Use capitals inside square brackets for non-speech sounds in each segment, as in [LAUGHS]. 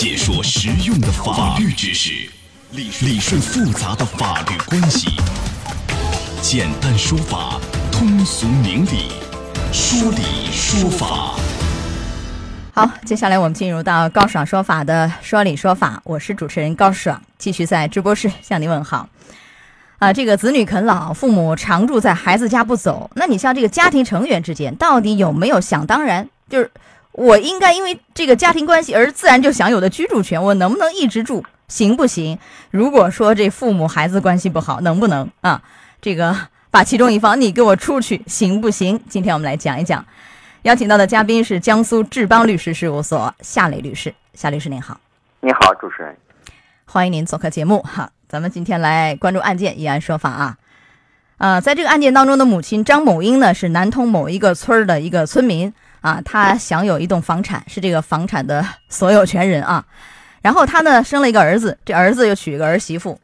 解说实用的法律知识，理理顺复杂的法律关系，简单说法，通俗明理，说理说法。好，接下来我们进入到高爽说法的说理说法，我是主持人高爽，继续在直播室向您问好。啊，这个子女啃老，父母常住在孩子家不走，那你像这个家庭成员之间，到底有没有想当然？就是我应该因为这个家庭关系而自然就享有的居住权，我能不能一直住，行不行？如果说这父母孩子关系不好，能不能啊？这个把其中一方你给我出去，行不行？今天我们来讲一讲，邀请到的嘉宾是江苏志邦律师事务所夏磊律师，夏律师您好，你好，主持人，欢迎您做客节目哈。咱们今天来关注案件，一案说法啊。啊，在这个案件当中的母亲张某英呢，是南通某一个村儿的一个村民啊，她享有一栋房产，是这个房产的所有权人啊。然后她呢生了一个儿子，这儿子又娶一个儿媳妇。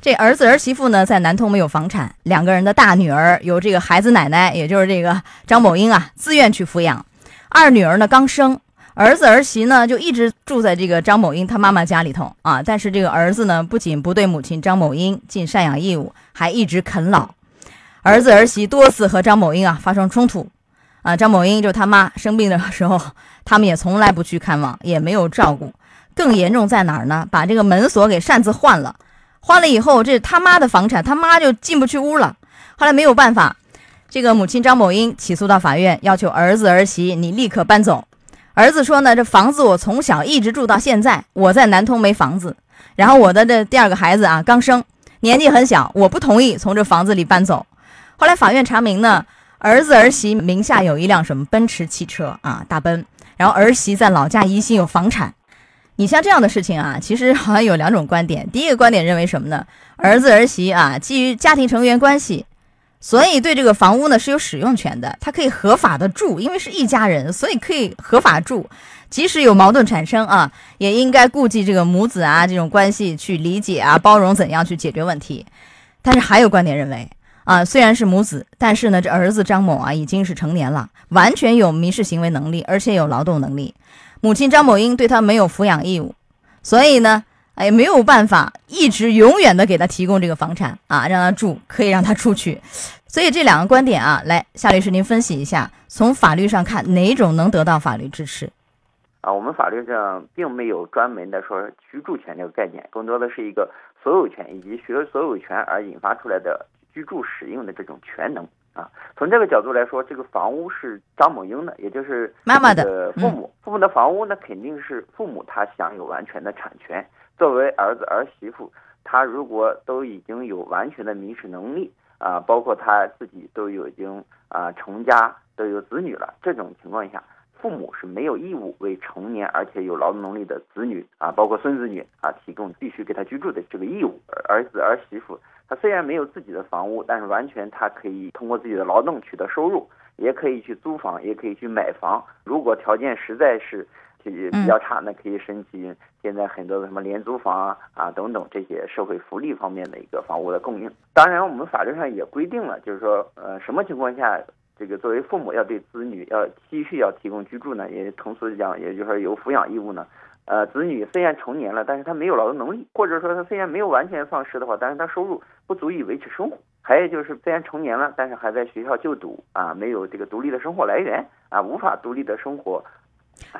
这儿子儿媳妇呢在南通没有房产，两个人的大女儿由这个孩子奶奶，也就是这个张某英啊自愿去抚养，二女儿呢刚生。儿子儿媳呢，就一直住在这个张某英他妈妈家里头啊。但是这个儿子呢，不仅不对母亲张某英尽赡养义务，还一直啃老。儿子儿媳多次和张某英啊发生冲突，啊，张某英就他妈生病的时候，他们也从来不去看望，也没有照顾。更严重在哪儿呢？把这个门锁给擅自换了，换了以后，这他妈的房产，他妈就进不去屋了。后来没有办法，这个母亲张某英起诉到法院，要求儿子儿媳你立刻搬走。儿子说呢，这房子我从小一直住到现在，我在南通没房子，然后我的这第二个孩子啊刚生，年纪很小，我不同意从这房子里搬走。后来法院查明呢，儿子儿媳名下有一辆什么奔驰汽车啊，大奔，然后儿媳在老家宜兴有房产。你像这样的事情啊，其实好像有两种观点。第一个观点认为什么呢？儿子儿媳啊，基于家庭成员关系。所以对这个房屋呢是有使用权的，他可以合法的住，因为是一家人，所以可以合法住。即使有矛盾产生啊，也应该顾及这个母子啊这种关系去理解啊包容怎样去解决问题。但是还有观点认为啊，虽然是母子，但是呢这儿子张某啊已经是成年了，完全有民事行为能力，而且有劳动能力。母亲张某英对他没有抚养义务，所以呢。哎，没有办法一直永远的给他提供这个房产啊，让他住，可以让他出去。所以这两个观点啊，来夏律师您分析一下，从法律上看哪种能得到法律支持？啊，我们法律上并没有专门的说居住权这个概念，更多的是一个所有权以及学所有权而引发出来的居住使用的这种权能啊。从这个角度来说，这个房屋是张某英的，也就是妈妈的父母，父母的房屋那肯定是父母他享有完全的产权。作为儿子儿媳妇，他如果都已经有完全的民事能力啊，包括他自己都已经啊成家都有子女了，这种情况下，父母是没有义务为成年而且有劳动能力的子女啊，包括孙子女啊，提供必须给他居住的这个义务。儿子儿媳妇他虽然没有自己的房屋，但是完全他可以通过自己的劳动取得收入，也可以去租房，也可以去买房。如果条件实在是。比较差，那可以申请现在很多的什么廉租房啊啊等等这些社会福利方面的一个房屋的供应。当然，我们法律上也规定了，就是说，呃，什么情况下这个作为父母要对子女要继续要提供居住呢？也同时讲，也就是说有抚养义务呢。呃，子女虽然成年了，但是他没有劳动能力，或者说他虽然没有完全丧失的话，但是他收入不足以维持生活。还有就是虽然成年了，但是还在学校就读啊，没有这个独立的生活来源啊，无法独立的生活。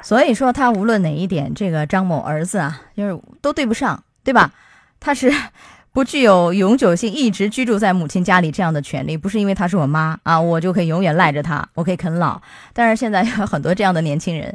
所以说，他无论哪一点，这个张某儿子啊，就是都对不上，对吧？他是不具有永久性一直居住在母亲家里这样的权利，不是因为他是我妈啊，我就可以永远赖着他，我可以啃老。但是现在有很多这样的年轻人，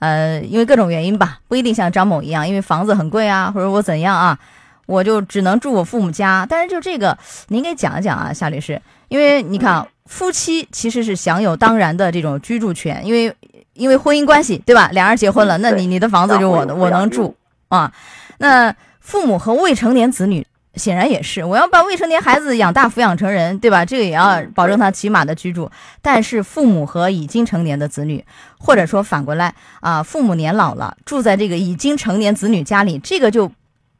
呃，因为各种原因吧，不一定像张某一样，因为房子很贵啊，或者我怎样啊，我就只能住我父母家。但是就这个，您给讲一讲啊，夏律师，因为你看，夫妻其实是享有当然的这种居住权，因为。因为婚姻关系，对吧？俩人结婚了，那你你的房子就我的，我能住啊。那父母和未成年子女显然也是，我要把未成年孩子养大抚养成人，对吧？这个也要保证他起码的居住。但是父母和已经成年的子女，或者说反过来啊，父母年老了，住在这个已经成年子女家里，这个就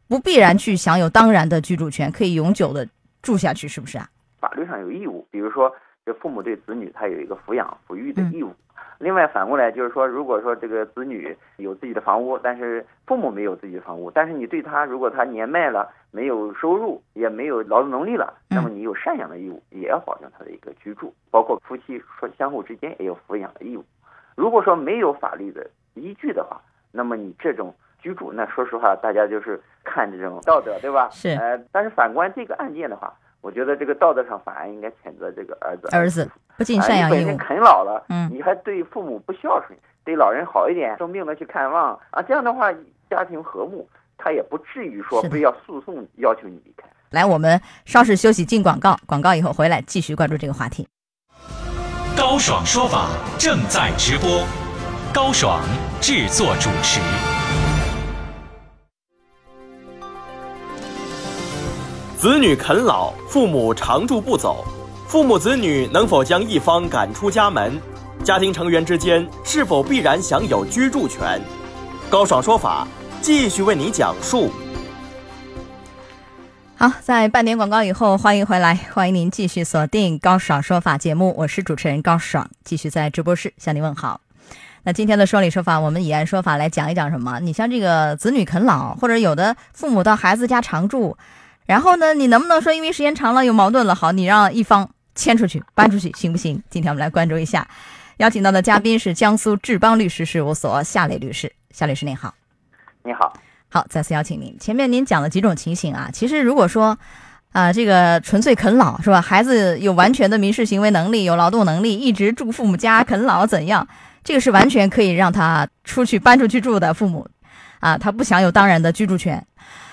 不必然去享有当然的居住权，可以永久的住下去，是不是啊？法律上有义务，比如说这父母对子女他有一个抚养抚育的义务。另外反过来就是说，如果说这个子女有自己的房屋，但是父母没有自己的房屋，但是你对他如果他年迈了，没有收入，也没有劳动能力了，那么你有赡养的义务，也要保证他的一个居住，包括夫妻说相互之间也有抚养的义务。如果说没有法律的依据的话，那么你这种居住，那说实话，大家就是看这种道德，对吧？是。呃，但是反观这个案件的话，我觉得这个道德上反而应该谴责这个儿子。儿子不仅赡养义务。你本身啃老了，嗯，你还对父母不孝顺，对老人好一点，生病了去看望啊，这样的话家庭和睦，他也不至于说非要诉讼要求你离开。来，我们稍事休息，进广告，广告以后回来继续关注这个话题。高爽说法正在直播，高爽制作主持。子女啃老，父母常住不走，父母子女能否将一方赶出家门？家庭成员之间是否必然享有居住权？高爽说法继续为你讲述。好，在半点广告以后，欢迎回来，欢迎您继续锁定高爽说法节目，我是主持人高爽，继续在直播室向您问好。那今天的说理说法，我们以案说法来讲一讲什么？你像这个子女啃老，或者有的父母到孩子家常住，然后呢，你能不能说因为时间长了有矛盾了，好，你让一方迁出去搬出去行不行？今天我们来关注一下，邀请到的嘉宾是江苏志邦律师事务所夏磊律师，夏律师您好，你好。好，再次邀请您。前面您讲了几种情形啊，其实如果说，啊，这个纯粹啃老是吧？孩子有完全的民事行为能力，有劳动能力，一直住父母家啃老怎样？这个是完全可以让他出去搬出去住的父母，啊，他不享有当然的居住权。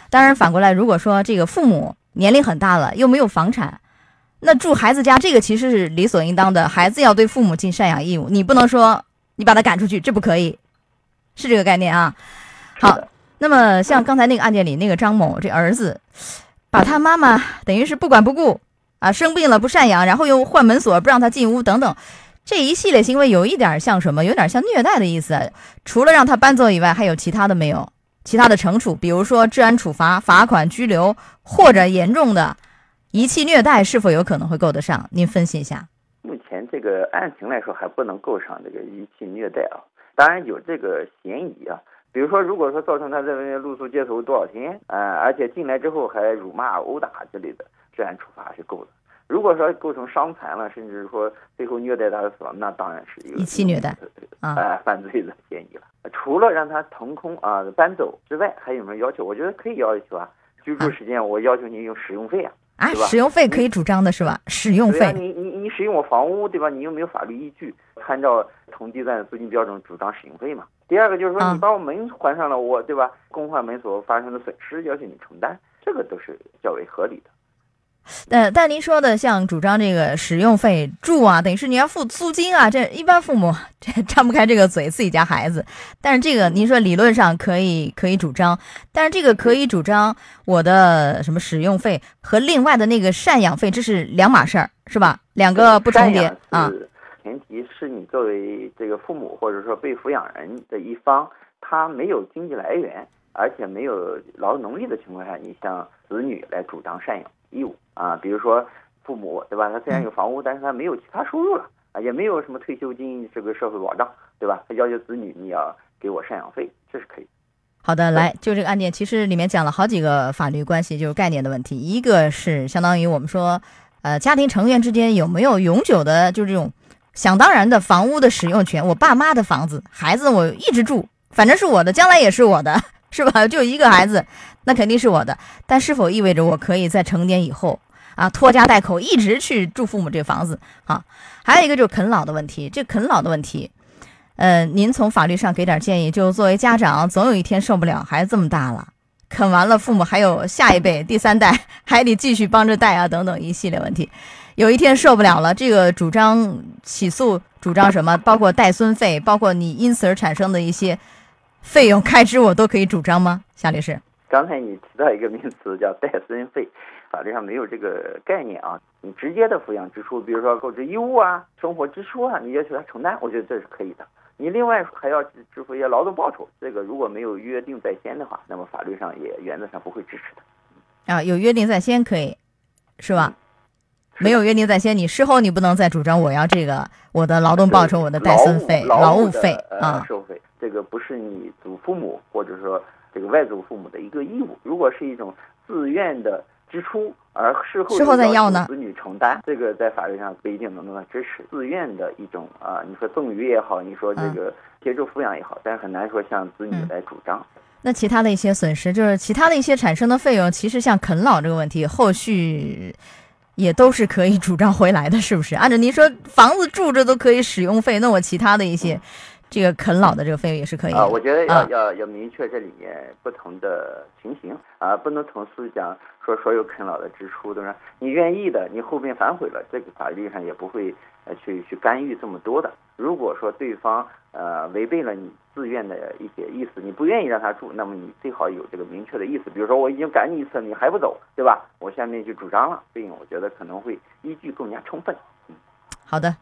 当然反过来，如果说这个父母年龄很大了，又没有房产，那住孩子家这个其实是理所应当的，孩子要对父母尽赡养义务，你不能说你把他赶出去，这不可以，是这个概念啊。好。那么像刚才那个案件里那个张某这儿子，把他妈妈等于是不管不顾啊，生病了不赡养，然后又换门锁不让他进屋等等，这一系列行为有一点像什么？有点像虐待的意思。除了让他搬走以外，还有其他的没有？其他的惩处，比如说治安处罚、罚款、拘留，或者严重的遗弃虐待，是否有可能会够得上？您分析一下。目前这个案情来说还不能够上这个遗弃虐待啊，当然有这个嫌疑啊。比如说，如果说造成他在外面露宿街头多少天，呃，而且进来之后还辱骂、殴打之类的，治安处罚是够的。如果说构成伤残了，甚至说最后虐待他的死亡，那当然是一个遗弃虐待啊犯罪的嫌疑了。除了让他腾空啊搬走之外，还有没有要求？我觉得可以要求啊，居住时间我要求你用使用费啊，啊，使用费可以主张的是吧？使用费，你你你使用我房屋对吧？你又没有法律依据，参照同地段的租金标准主张使用费嘛？第二个就是说，你把我门关上了，我对吧？更换门锁发生的损失要求你承担，这个都是较为合理的。但但您说的像主张这个使用费住啊，等于是你要付租金啊，这一般父母 [LAUGHS] 这张不开这个嘴，自己家孩子。但是这个您说理论上可以可以主张，但是这个可以主张我的什么使用费和另外的那个赡养费，这是两码事儿，是吧？两个不重叠啊。前提是你作为这个父母或者说被抚养人的一方，他没有经济来源，而且没有劳动能力的情况下，你向子女来主张赡养义务啊。比如说父母对吧？他虽然有房屋，但是他没有其他收入了啊，也没有什么退休金这个社会保障，对吧？他要求子女你要给我赡养费，这是可以。好的，来就这个案件，其实里面讲了好几个法律关系，就是概念的问题。一个是相当于我们说，呃，家庭成员之间有没有永久的，就这种。想当然的房屋的使用权，我爸妈的房子，孩子我一直住，反正是我的，将来也是我的，[LAUGHS] 是吧？就一个孩子，那肯定是我的。但是否意味着我可以在成年以后啊，拖家带口一直去住父母这房子？啊，还有一个就是啃老的问题。这啃老的问题，嗯，您从法律上给点建议。就作为家长，总有一天受不了，孩子这么大了，啃完了，父母还有下一辈、第三代，[LAUGHS] 还得继续帮着带啊，等等一系列问题。有一天受不了了，这个主张起诉，主张什么？包括带孙费，包括你因此而产生的一些费用 [LAUGHS] 开支，我都可以主张吗？夏律师，刚才你提到一个名词叫带孙费，法律上没有这个概念啊。你直接的抚养支出，比如说购置衣物啊、生活支出啊，你要求他承担，我觉得这是可以的。你另外还要支付一些劳动报酬，这个如果没有约定在先的话，那么法律上也原则上不会支持的。啊，有约定在先可以，是吧？没有约定在先，你事后你不能再主张我要这个我的劳动报酬、我的带孙费、劳务费啊收费，这个不是你祖父母或者说这个外祖父母的一个义务。如果是一种自愿的支出，而事后事后再要呢，子女承担，这个在法律上不一定能得到支持。自愿的一种啊，你说赠与也好，你说这个协助抚养也好，但是很难说向子女来主张。那其他的一些损失，就是其他的一些产生的费用，其实像啃老这个问题，后续也都是可以主张回来的，是不是？按照您说，房子住着都可以使用费，那我其他的一些这个啃老的这个费用也是可以啊。我觉得要要要明确这里面不同的情形啊，不能同时讲说所有啃老的支出都是你愿意的，你后面反悔了，这个法律上也不会呃去去干预这么多的。如果说对方呃违背了你自愿的一些意思，你不愿意让他住，那么你最好有这个明确的意思。比如说我已经赶你一次，你还不走，对吧？我下面就主张了，费用我觉得可能会依据更加充分。嗯，好的，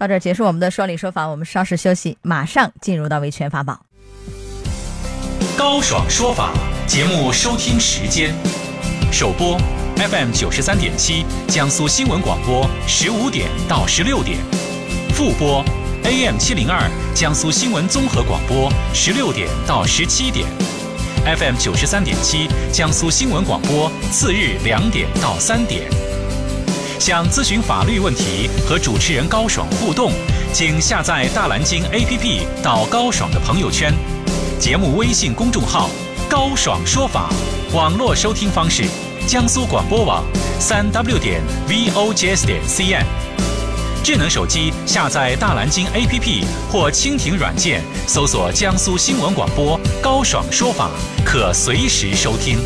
到这儿结束我们的说理说法，我们稍事休息，马上进入到维权法宝。高爽说法节目收听时间：首播 FM 九十三点七，江苏新闻广播十五点到十六点。复播 AM 七零二江苏新闻综合广播十六点到十七点，FM 九十三点七江苏新闻广播次日两点到三点。想咨询法律问题和主持人高爽互动，请下载大蓝鲸 APP 到高爽的朋友圈，节目微信公众号高爽说法，网络收听方式江苏广播网三 W 点 VOJS 点 CN。智能手机下载大蓝鲸 APP 或蜻蜓软件，搜索江苏新闻广播高爽说法，可随时收听。